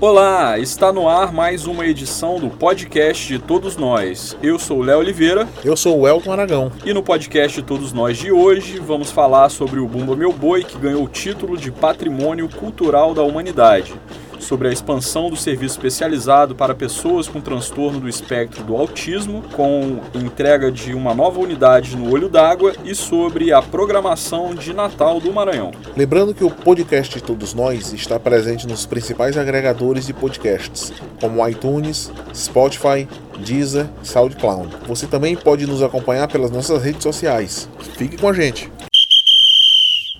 Olá, está no ar mais uma edição do podcast de Todos Nós. Eu sou o Léo Oliveira. Eu sou o Elton Aragão. E no podcast de Todos Nós de hoje vamos falar sobre o Bumba Meu Boi, que ganhou o título de Patrimônio Cultural da Humanidade sobre a expansão do serviço especializado para pessoas com transtorno do espectro do autismo, com entrega de uma nova unidade no Olho d'Água e sobre a programação de Natal do Maranhão. Lembrando que o podcast Todos Nós está presente nos principais agregadores de podcasts, como iTunes, Spotify, Deezer, SoundCloud. Você também pode nos acompanhar pelas nossas redes sociais. Fique com a gente!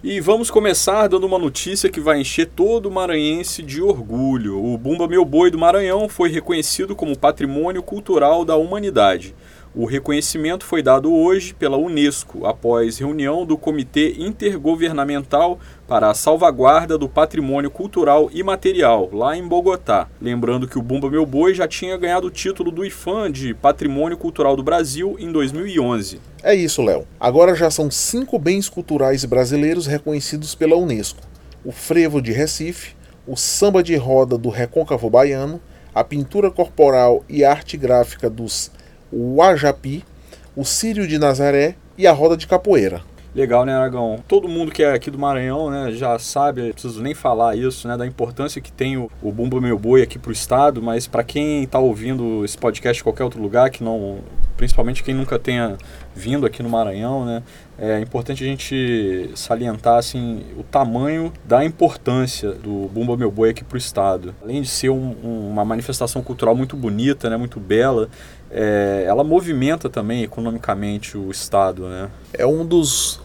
E vamos começar dando uma notícia que vai encher todo o maranhense de orgulho. O Bumba Meu Boi do Maranhão foi reconhecido como Patrimônio Cultural da Humanidade. O reconhecimento foi dado hoje pela Unesco, após reunião do Comitê Intergovernamental para a Salvaguarda do Patrimônio Cultural e Material, lá em Bogotá. Lembrando que o Bumba Meu Boi já tinha ganhado o título do IFAM de Patrimônio Cultural do Brasil em 2011. É isso, Léo. Agora já são cinco bens culturais brasileiros reconhecidos pela Unesco: o frevo de Recife, o samba de roda do Recôncavo Baiano, a pintura corporal e arte gráfica dos o Ajapi, o Sírio de Nazaré e a roda de capoeira. Legal, né, Aragão? Todo mundo que é aqui do Maranhão, né, já sabe, não preciso nem falar isso, né, da importância que tem o, o Bumba Meu Boi aqui para o estado, mas para quem está ouvindo esse podcast em qualquer outro lugar, que não, principalmente quem nunca tenha vindo aqui no Maranhão, né, é importante a gente salientar assim o tamanho da importância do Bumba Meu Boi aqui para o estado. Além de ser um, um, uma manifestação cultural muito bonita, né, muito bela, é, ela movimenta também economicamente o Estado. Né? É um dos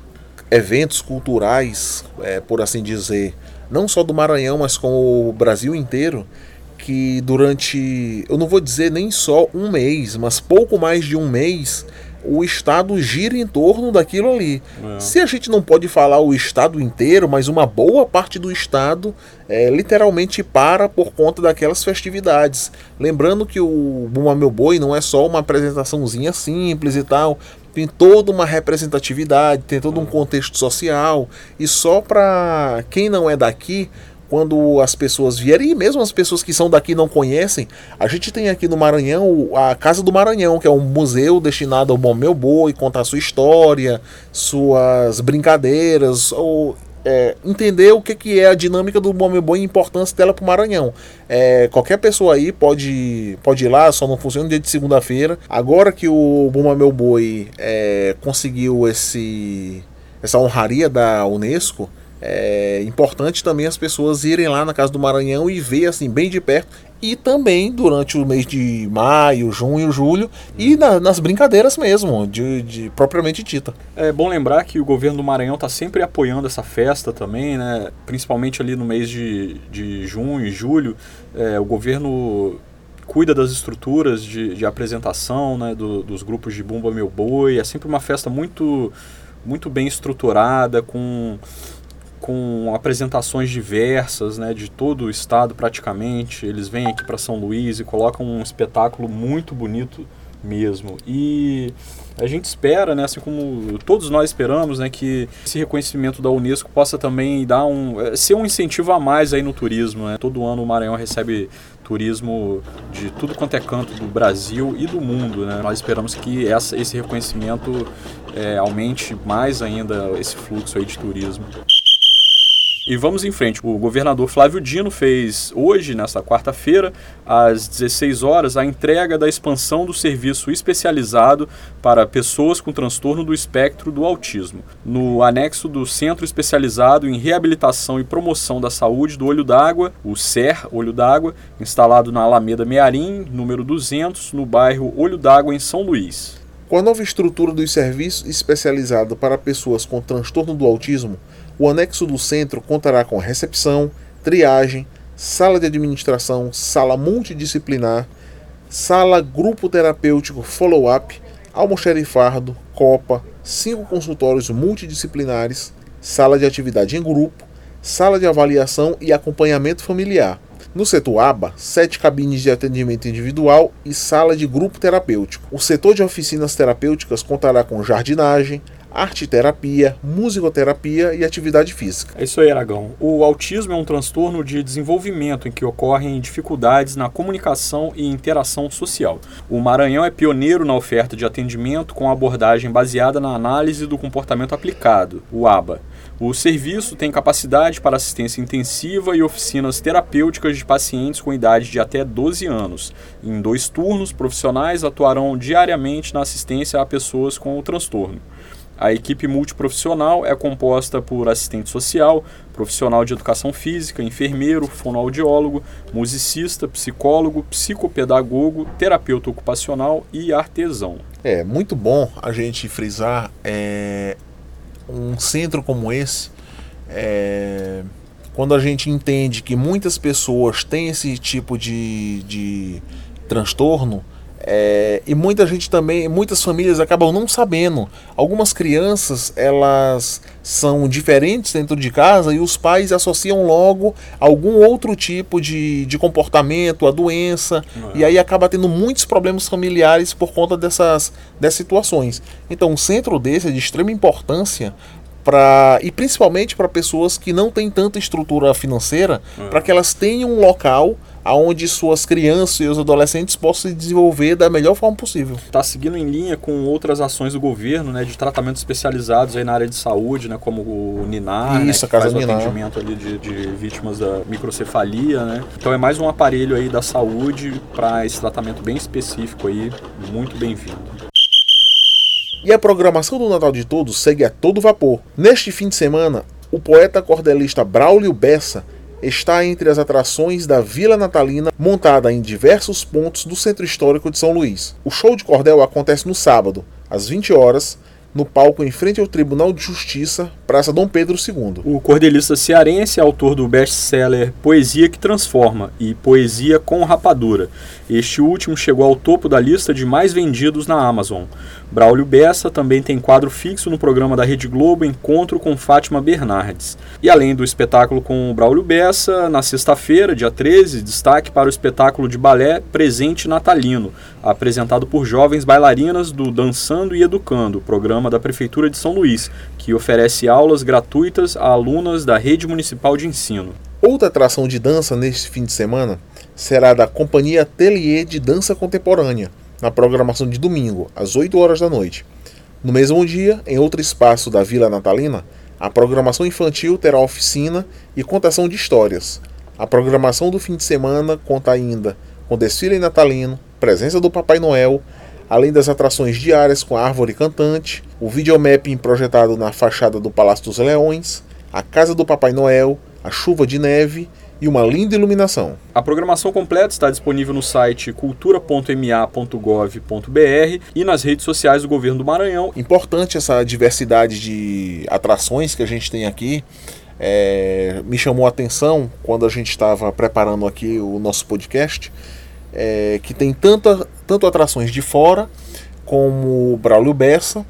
eventos culturais, é, por assim dizer, não só do Maranhão, mas com o Brasil inteiro, que durante, eu não vou dizer nem só um mês, mas pouco mais de um mês, o Estado gira em torno daquilo ali. É. Se a gente não pode falar o Estado inteiro, mas uma boa parte do Estado é, literalmente para por conta daquelas festividades. Lembrando que o Buma Meu Boi não é só uma apresentaçãozinha simples e tal. Tem toda uma representatividade, tem todo um contexto social. E só para quem não é daqui, quando as pessoas vierem, e mesmo as pessoas que são daqui não conhecem, a gente tem aqui no Maranhão a Casa do Maranhão, que é um museu destinado ao Bom Meu Boi, contar sua história, suas brincadeiras, ou é, entender o que, que é a dinâmica do Bom Meu Boi e a importância dela para o Maranhão. É, qualquer pessoa aí pode, pode ir lá, só não funciona no dia de segunda-feira. Agora que o Buma Meu Boi é, conseguiu esse, essa honraria da Unesco, é importante também as pessoas irem lá na Casa do Maranhão e ver assim bem de perto e também durante o mês de maio, junho, julho e na, nas brincadeiras mesmo, de, de, propriamente dita. É bom lembrar que o governo do Maranhão está sempre apoiando essa festa também, né? principalmente ali no mês de, de junho e julho. É, o governo cuida das estruturas de, de apresentação né? Do, dos grupos de Bumba Meu Boi. É sempre uma festa muito, muito bem estruturada, com com apresentações diversas, né, de todo o estado praticamente. Eles vêm aqui para São Luís e colocam um espetáculo muito bonito mesmo. E a gente espera, né, assim como todos nós esperamos, né, que esse reconhecimento da Unesco possa também dar um eh, ser um incentivo a mais aí no turismo, né? Todo ano o Maranhão recebe turismo de tudo quanto é canto do Brasil e do mundo, né? Nós esperamos que essa, esse reconhecimento é, aumente mais ainda esse fluxo aí de turismo. E vamos em frente. O governador Flávio Dino fez hoje, nesta quarta-feira, às 16 horas, a entrega da expansão do serviço especializado para pessoas com transtorno do espectro do autismo, no anexo do Centro Especializado em Reabilitação e Promoção da Saúde do Olho d'Água, o CER Olho d'Água, instalado na Alameda Mearim, número 200, no bairro Olho d'Água, em São Luís. Com a nova estrutura dos serviços especializados para pessoas com transtorno do autismo, o anexo do centro contará com recepção, triagem, sala de administração, sala multidisciplinar, sala grupo terapêutico follow-up, almoxerifado, copa, cinco consultórios multidisciplinares, sala de atividade em grupo, sala de avaliação e acompanhamento familiar. No setor ABA, sete cabines de atendimento individual e sala de grupo terapêutico. O setor de oficinas terapêuticas contará com jardinagem, arte terapia, musicoterapia e atividade física. É isso aí, Aragão. O autismo é um transtorno de desenvolvimento em que ocorrem dificuldades na comunicação e interação social. O Maranhão é pioneiro na oferta de atendimento com abordagem baseada na análise do comportamento aplicado, o ABA. O serviço tem capacidade para assistência intensiva e oficinas terapêuticas de pacientes com idade de até 12 anos. Em dois turnos, profissionais atuarão diariamente na assistência a pessoas com o transtorno. A equipe multiprofissional é composta por assistente social, profissional de educação física, enfermeiro, fonoaudiólogo, musicista, psicólogo, psicopedagogo, terapeuta ocupacional e artesão. É muito bom a gente frisar é, um centro como esse. É, quando a gente entende que muitas pessoas têm esse tipo de, de transtorno, é, e muita gente também, muitas famílias acabam não sabendo. Algumas crianças elas são diferentes dentro de casa e os pais associam logo algum outro tipo de, de comportamento, a doença, é. e aí acaba tendo muitos problemas familiares por conta dessas, dessas situações. Então, um centro desse é de extrema importância para e principalmente para pessoas que não têm tanta estrutura financeira, é. para que elas tenham um local aonde suas crianças e os adolescentes possam se desenvolver da melhor forma possível. Está seguindo em linha com outras ações do governo, né, de tratamentos especializados aí na área de saúde, né, como o Ninar, né, Isso, né, que faz o Ninar. atendimento ali de, de, vítimas da microcefalia, né. Então é mais um aparelho aí da saúde para esse tratamento bem específico aí, muito bem-vindo. E a programação do Natal de Todos segue a todo vapor. Neste fim de semana, o poeta cordelista Braulio Bessa está entre as atrações da Vila Natalina, montada em diversos pontos do Centro Histórico de São Luís. O show de cordel acontece no sábado, às 20 horas, no palco em frente ao Tribunal de Justiça, Praça Dom Pedro II. O cordelista cearense é autor do best-seller Poesia que Transforma e Poesia com Rapadura. Este último chegou ao topo da lista de mais vendidos na Amazon. Braulio Bessa também tem quadro fixo no programa da Rede Globo Encontro com Fátima Bernardes. E além do espetáculo com Braulio Bessa, na sexta-feira, dia 13, destaque para o espetáculo de balé Presente Natalino, apresentado por jovens bailarinas do Dançando e Educando, programa da Prefeitura de São Luís, que oferece aulas gratuitas a alunas da Rede Municipal de Ensino. Outra atração de dança neste fim de semana será da Companhia Atelier de Dança Contemporânea na programação de domingo, às 8 horas da noite. No mesmo dia, em outro espaço da Vila Natalina, a programação infantil terá oficina e contação de histórias. A programação do fim de semana conta ainda com desfile natalino, presença do Papai Noel, além das atrações diárias com a árvore cantante, o videomapping projetado na fachada do Palácio dos Leões, a casa do Papai Noel, a chuva de neve e uma linda iluminação. A programação completa está disponível no site cultura.ma.gov.br e nas redes sociais do governo do Maranhão. Importante essa diversidade de atrações que a gente tem aqui. É, me chamou a atenção quando a gente estava preparando aqui o nosso podcast, é, que tem tanta, tanto atrações de fora, como Braulio Bessa,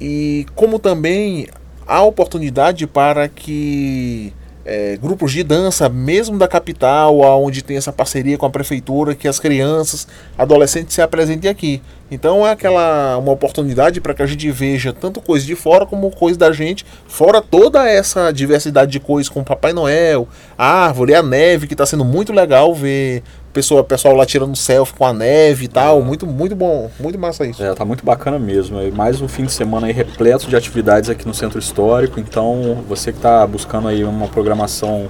e como também há oportunidade para que é, grupos de dança, mesmo da capital, onde tem essa parceria com a prefeitura, que as crianças, adolescentes se apresentem aqui. Então é aquela uma oportunidade para que a gente veja tanto coisa de fora como coisa da gente, fora toda essa diversidade de coisas como Papai Noel, a árvore, a neve, que está sendo muito legal ver pessoa, pessoal lá tirando selfie com a neve e tal. Muito, muito bom, muito massa isso. É, tá muito bacana mesmo. É mais um fim de semana aí repleto de atividades aqui no Centro Histórico. Então, você que está buscando aí uma programação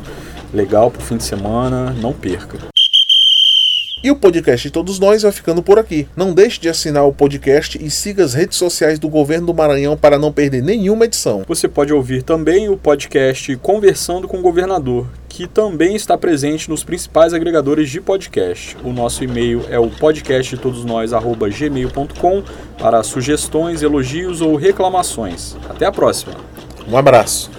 legal para o fim de semana, não perca. E o podcast de todos nós vai ficando por aqui. Não deixe de assinar o podcast e siga as redes sociais do Governo do Maranhão para não perder nenhuma edição. Você pode ouvir também o podcast Conversando com o Governador, que também está presente nos principais agregadores de podcast. O nosso e-mail é o podcastdetodosnós@gmail.com para sugestões, elogios ou reclamações. Até a próxima. Um abraço.